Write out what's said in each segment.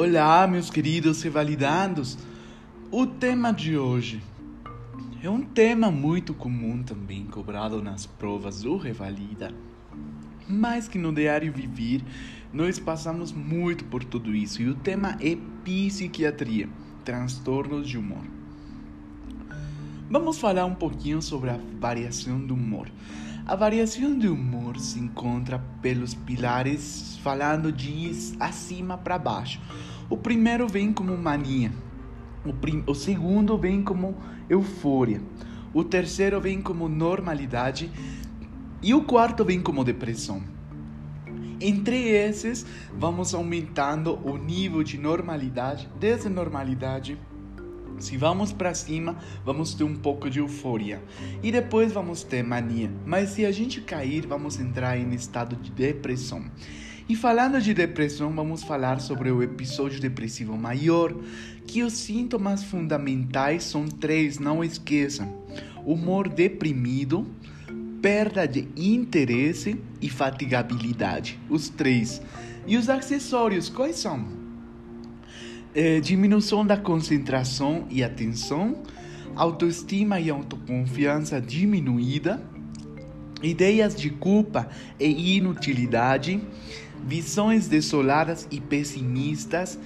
Olá, meus queridos revalidandos. O tema de hoje é um tema muito comum também cobrado nas provas do Revalida. Mas que no diário vivir nós passamos muito por tudo isso e o tema é psiquiatria, transtornos de humor. Vamos falar um pouquinho sobre a variação do humor. A variação de humor se encontra pelos pilares falando de acima para baixo. O primeiro vem como mania, o, prim o segundo vem como euforia, o terceiro vem como normalidade e o quarto vem como depressão. Entre esses, vamos aumentando o nível de normalidade, desde normalidade se vamos para cima, vamos ter um pouco de euforia e depois vamos ter mania. Mas se a gente cair, vamos entrar em estado de depressão. E falando de depressão, vamos falar sobre o episódio depressivo maior, que os sintomas fundamentais são três, não esqueçam: humor deprimido, perda de interesse e fatigabilidade. Os três. E os acessórios, quais são? É, diminuição da concentração e atenção, autoestima e autoconfiança diminuída, ideias de culpa e inutilidade, visões desoladas e pessimistas,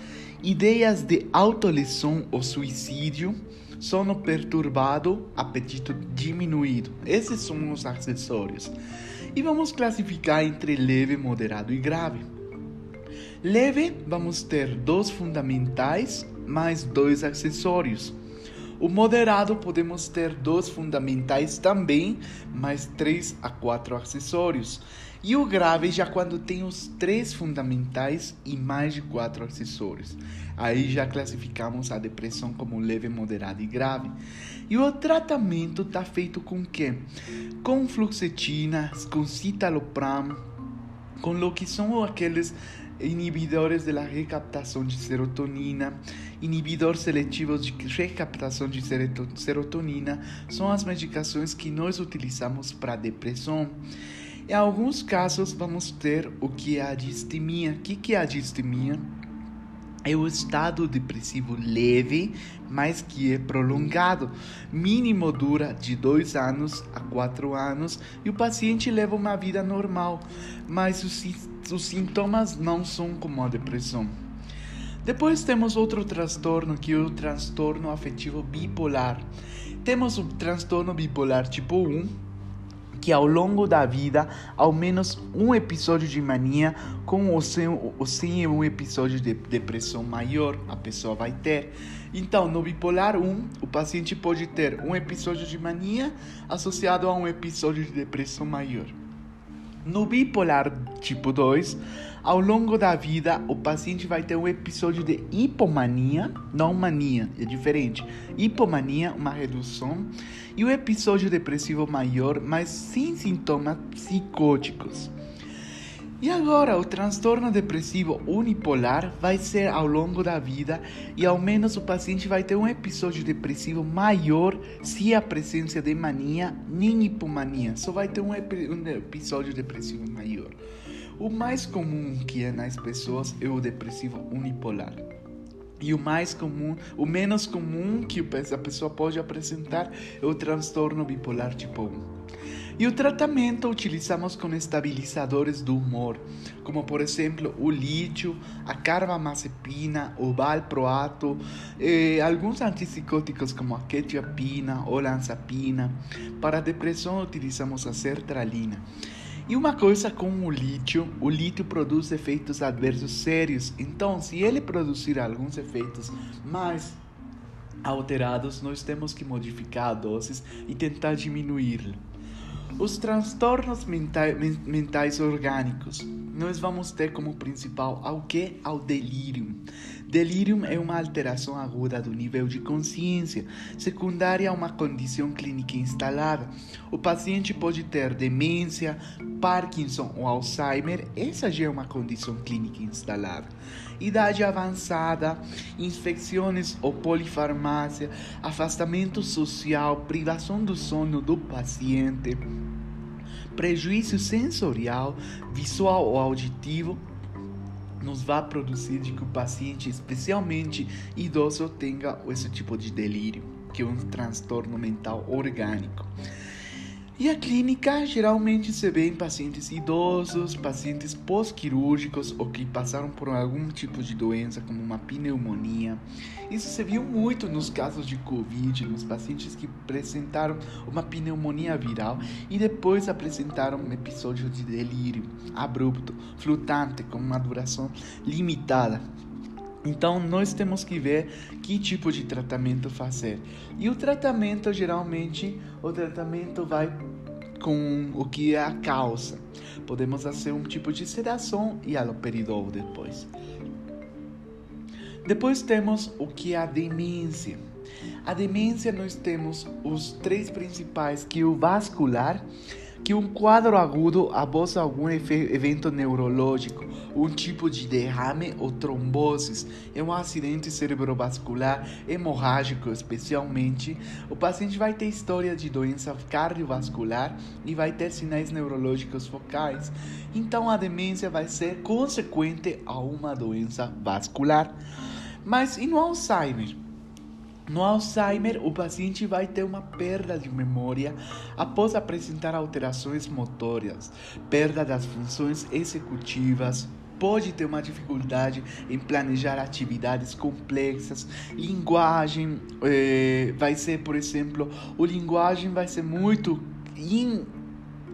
ideias de autolesão ou suicídio, sono perturbado, apetite diminuído. Esses são os acessórios. E vamos classificar entre leve, moderado e grave. Leve, vamos ter dois fundamentais mais dois acessórios. O moderado podemos ter dois fundamentais também, mais três a quatro acessórios. E o grave já quando tem os três fundamentais e mais de quatro acessórios. Aí já classificamos a depressão como leve, moderada e grave. E o tratamento está feito com quê? Com fluoxetina, com citalopram, com o que são aqueles inibidores de la recaptação de serotonina, inibidores seletivos de recaptação de serotonina, são as medicações que nós utilizamos para depressão. Em alguns casos, vamos ter o que é a distimia. O que é a distimia? é o estado depressivo leve, mas que é prolongado. Mínimo dura de 2 anos a 4 anos e o paciente leva uma vida normal, mas os, os sintomas não são como a depressão. Depois temos outro transtorno que é o transtorno afetivo bipolar. Temos o transtorno bipolar tipo 1, que ao longo da vida, ao menos um episódio de mania com ou sem, ou sem um episódio de depressão maior a pessoa vai ter. Então, no bipolar 1, o paciente pode ter um episódio de mania associado a um episódio de depressão maior. No bipolar tipo 2, ao longo da vida, o paciente vai ter um episódio de hipomania, não mania, é diferente. Hipomania, uma redução, e o episódio depressivo maior, mas sem sintomas psicóticos. E agora, o transtorno depressivo unipolar vai ser ao longo da vida e ao menos o paciente vai ter um episódio depressivo maior se a presença de mania nem hipomania, só vai ter um, um episódio depressivo maior. O mais comum que é nas pessoas é o depressivo unipolar. E o mais comum, o menos comum que a pessoa pode apresentar é o transtorno bipolar tipo 1. E o tratamento utilizamos com estabilizadores do humor, como por exemplo o lítio, a carbamazepina, o valproato, eh, alguns antipsicóticos como a quetiapina ou lanzapina. Para a depressão utilizamos a sertralina. E uma coisa com o lítio, o lítio produz efeitos adversos sérios. Então, se ele produzir alguns efeitos mais alterados, nós temos que modificar a doses e tentar diminuí-lo. Os transtornos mentais, orgânicos. Nós vamos ter como principal ao que? Ao delírio. Delírio é uma alteração aguda do nível de consciência, secundária a uma condição clínica instalada. O paciente pode ter demência, Parkinson ou Alzheimer, essa já é uma condição clínica instalada. Idade avançada, infecções ou polifarmácia, afastamento social, privação do sono do paciente, prejuízo sensorial, visual ou auditivo, nos vai produzir de que o paciente, especialmente idoso, tenha esse tipo de delírio, que é um transtorno mental orgânico. E a clínica geralmente se vê em pacientes idosos, pacientes pós-quirúrgicos ou que passaram por algum tipo de doença, como uma pneumonia. Isso se viu muito nos casos de Covid, nos pacientes que apresentaram uma pneumonia viral e depois apresentaram um episódio de delírio abrupto, flutuante, com uma duração limitada. Então, nós temos que ver que tipo de tratamento fazer. E o tratamento, geralmente, o tratamento vai com o que é a causa. Podemos fazer um tipo de sedação e aloperidol depois. Depois temos o que é a demência. A demência nós temos os três principais, que é o vascular, que um quadro agudo após algum evento neurológico, um tipo de derrame ou trombose, é um acidente cerebrovascular hemorrágico, especialmente, o paciente vai ter história de doença cardiovascular e vai ter sinais neurológicos focais. Então a demência vai ser consequente a uma doença vascular. Mas e no Alzheimer? No Alzheimer, o paciente vai ter uma perda de memória após apresentar alterações motoras, perda das funções executivas, pode ter uma dificuldade em planejar atividades complexas. Linguagem eh, vai ser, por exemplo, o linguagem vai ser muito in,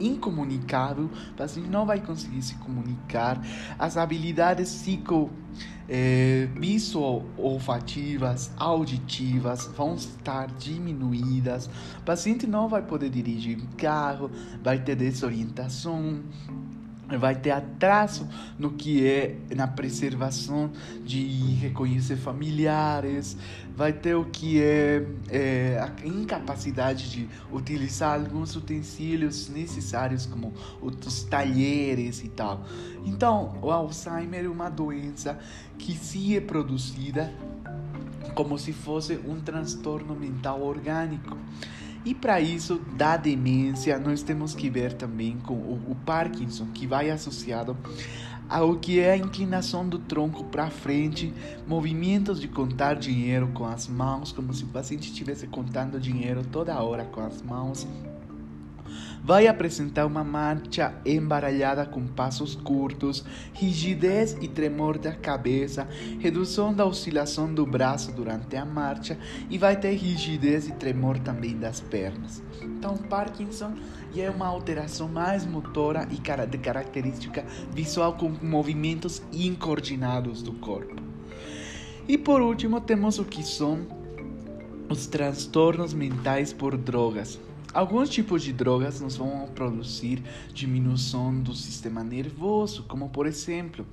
incomunicável, o paciente não vai conseguir se comunicar. As habilidades psico é, visual-olfativas, auditivas vão estar diminuídas. O paciente não vai poder dirigir carro, vai ter desorientação, vai ter atraso no que é na preservação de reconhecer familiares, vai ter o que é, é, a incapacidade de utilizar alguns utensílios necessários como os talheres e tal. Então, o Alzheimer é uma doença que se é produzida como se fosse um transtorno mental orgânico. E para isso, da demência, nós temos que ver também com o, o Parkinson, que vai associado ao que é a inclinação do tronco para frente, movimentos de contar dinheiro com as mãos, como se o paciente estivesse contando dinheiro toda hora com as mãos vai apresentar uma marcha embaralhada com passos curtos, rigidez e tremor da cabeça, redução da oscilação do braço durante a marcha e vai ter rigidez e tremor também das pernas. Então, Parkinson é uma alteração mais motora e de característica visual com movimentos incoordenados do corpo. E por último, temos o que são os transtornos mentais por drogas. Alguns tipos de drogas nos vão produzir diminuição do sistema nervoso, como por exemplo,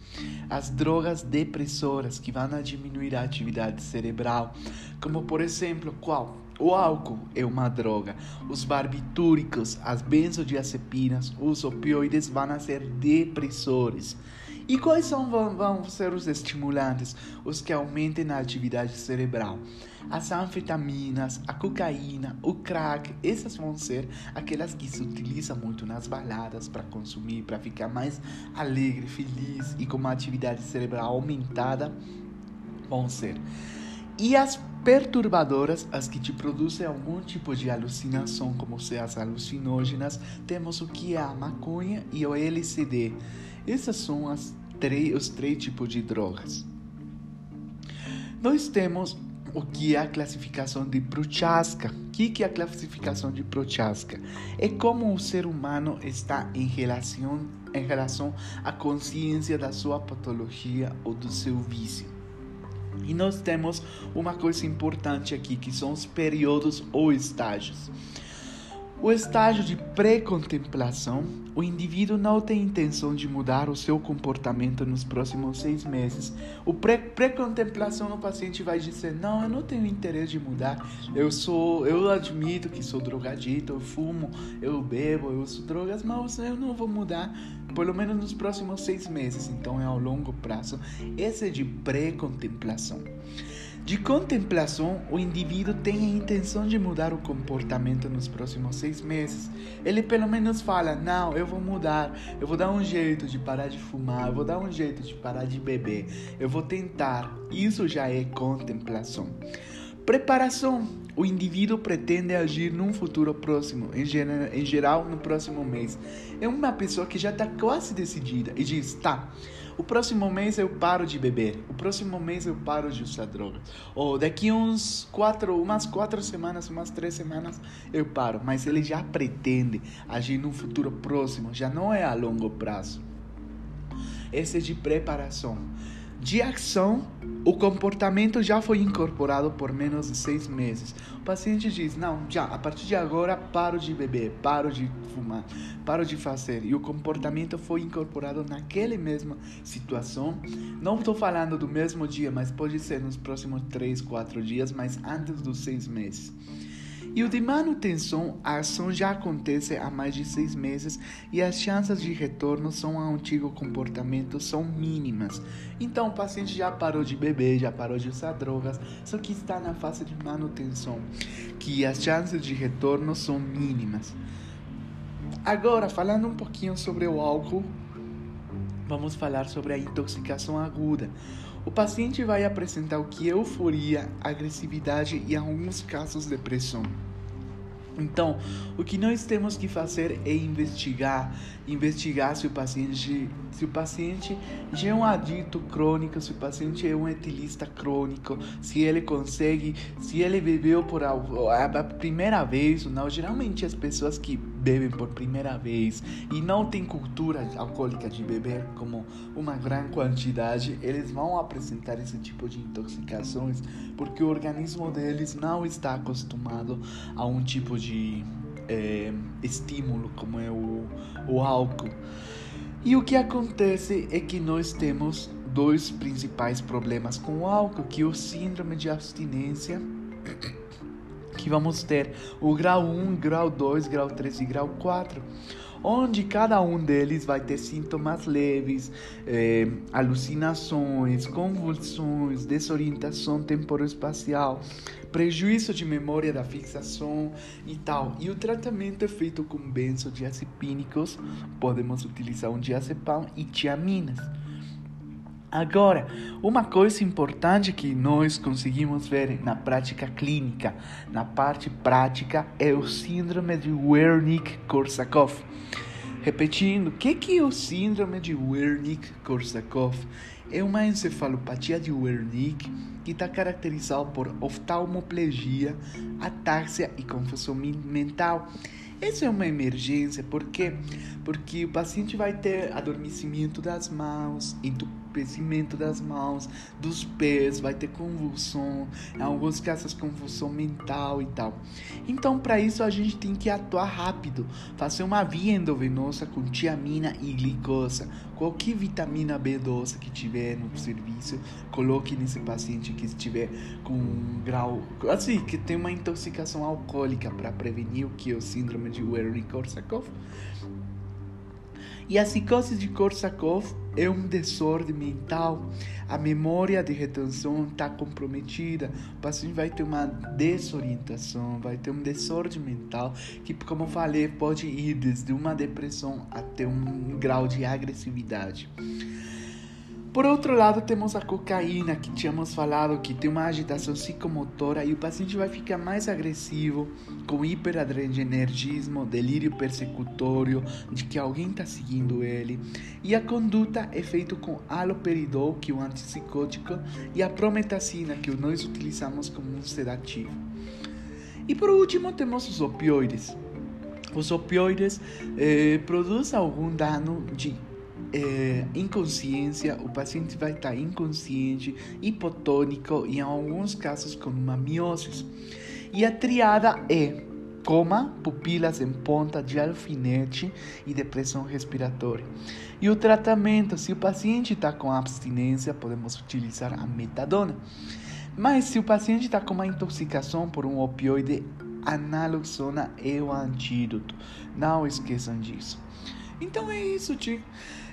as drogas depressoras que vão diminuir a atividade cerebral, como por exemplo, qual? O álcool é uma droga. Os barbitúricos, as benzodiazepinas, os opioides vão ser depressores. E quais são, vão, vão ser os estimulantes? Os que aumentem a atividade cerebral. As anfetaminas, a cocaína, o crack, essas vão ser aquelas que se utilizam muito nas baladas para consumir, para ficar mais alegre, feliz e com uma atividade cerebral aumentada, vão ser. E as perturbadoras, as que te produzem algum tipo de alucinação, como se as alucinógenas, temos o que é a maconha e o LSD. Essas são as os três tipos de drogas. Nós temos o que é a classificação de Prochaska. O que é a classificação de Prochaska? É como o ser humano está em relação, em relação à consciência da sua patologia ou do seu vício. E nós temos uma coisa importante aqui, que são os períodos ou estágios. O estágio de pré-contemplação, o indivíduo não tem intenção de mudar o seu comportamento nos próximos seis meses. O pré-contemplação, o paciente vai dizer: Não, eu não tenho interesse de mudar. Eu sou, eu admito que sou drogadito, eu fumo, eu bebo, eu uso drogas, mas eu não vou mudar, pelo menos nos próximos seis meses. Então é ao longo prazo. Esse é de pré-contemplação. De contemplação, o indivíduo tem a intenção de mudar o comportamento nos próximos seis meses. Ele pelo menos fala: Não, eu vou mudar, eu vou dar um jeito de parar de fumar, eu vou dar um jeito de parar de beber, eu vou tentar. Isso já é contemplação. Preparação: o indivíduo pretende agir num futuro próximo, em, geral no próximo mês. É uma pessoa que já está quase decidida e diz: Tá. O próximo mês eu paro de beber. O próximo mês eu paro de usar drogas. Ou daqui uns quatro, umas quatro semanas, umas três semanas eu paro. Mas ele já pretende agir no futuro próximo. Já não é a longo prazo. Esse é de preparação. De ação, o comportamento já foi incorporado por menos de seis meses. O paciente diz: Não, já, a partir de agora paro de beber, paro de fumar, paro de fazer. E o comportamento foi incorporado naquela mesma situação. Não estou falando do mesmo dia, mas pode ser nos próximos três, quatro dias, mas antes dos seis meses. E o de manutenção, a ação já acontece há mais de seis meses e as chances de retorno são ao antigo comportamento são mínimas. Então o paciente já parou de beber, já parou de usar drogas, só que está na fase de manutenção, que as chances de retorno são mínimas. Agora, falando um pouquinho sobre o álcool, vamos falar sobre a intoxicação aguda. O paciente vai apresentar o que é euforia, agressividade e, em alguns casos, depressão. Então, o que nós temos que fazer é investigar, investigar se o paciente, se o paciente já é um adicto crônico, se o paciente é um etilista crônico, se ele consegue, se ele bebeu por a, a primeira vez ou não. Geralmente as pessoas que bebem por primeira vez e não têm cultura alcoólica de beber como uma grande quantidade, eles vão apresentar esse tipo de intoxicações porque o organismo deles não está acostumado a um tipo de é, estímulo como é o, o álcool. E o que acontece é que nós temos dois principais problemas com o álcool, que é o síndrome de abstinência que vamos ter o grau 1, grau 2, grau 3 e grau 4 onde cada um deles vai ter sintomas leves, eh, alucinações, convulsões, desorientação temporoespacial, prejuízo de memória da fixação e tal. E o tratamento é feito com benzodiazepínicos, podemos utilizar um diazepam e tiaminas. Agora, uma coisa importante que nós conseguimos ver na prática clínica, na parte prática, é o síndrome de Wernicke-Korsakoff. Repetindo, o que, que é o síndrome de Wernicke-Korsakoff? É uma encefalopatia de Wernicke que está caracterizada por oftalmoplegia, atáxia e confusão mental. Essa é uma emergência, por quê? Porque o paciente vai ter adormecimento das mãos, entupimento entorpecimento das mãos, dos pés, vai ter convulsão, em alguns casos convulsão mental e tal. Então, para isso a gente tem que atuar rápido, fazer uma via endovenosa com tiamina e glicose. Qualquer vitamina B12 que tiver no serviço, coloque nesse paciente que estiver com um grau, assim, que tem uma intoxicação alcoólica para prevenir o que é o síndrome de Wernicke-Korsakoff. E a psicose de Korsakoff é um desordem mental. A memória de retenção está comprometida. O paciente vai ter uma desorientação, vai ter um desordem mental que, como falei, pode ir desde uma depressão até um grau de agressividade. Por outro lado, temos a cocaína, que tínhamos falado que tem uma agitação psicomotora e o paciente vai ficar mais agressivo, com hiperadrenergismo, delírio persecutório de que alguém está seguindo ele. E a conduta é feita com aloperidol, que é um antipsicótico, e a prometacina, que nós utilizamos como um sedativo. E por último, temos os opioides. Os opioides eh, produzem algum dano de é, inconsciência, o paciente vai estar inconsciente, hipotônico e em alguns casos com uma miose. E a triada é coma, pupilas em ponta de alfinete e depressão respiratória. E o tratamento, se o paciente está com abstinência, podemos utilizar a metadona. Mas se o paciente está com uma intoxicação por um opioide, a naloxona é o antídoto. Não esqueçam disso. Então é isso, tio.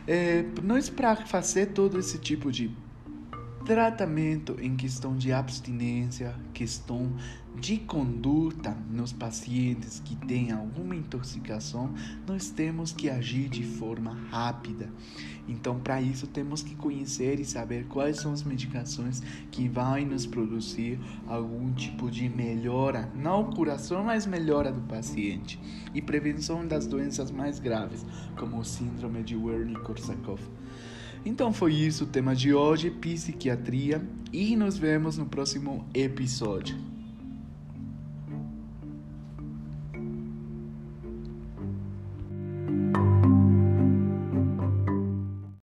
É, nós, para fazer todo esse tipo de tratamento em questão de abstinência, questão de conduta nos pacientes que têm alguma intoxicação, nós temos que agir de forma rápida. Então, para isso, temos que conhecer e saber quais são as medicações que vão nos produzir algum tipo de melhora, não curação, mas melhora do paciente e prevenção das doenças mais graves, como o síndrome de Wernicke-Korsakoff. Então foi isso o tema de hoje, psiquiatria, e nos vemos no próximo episódio.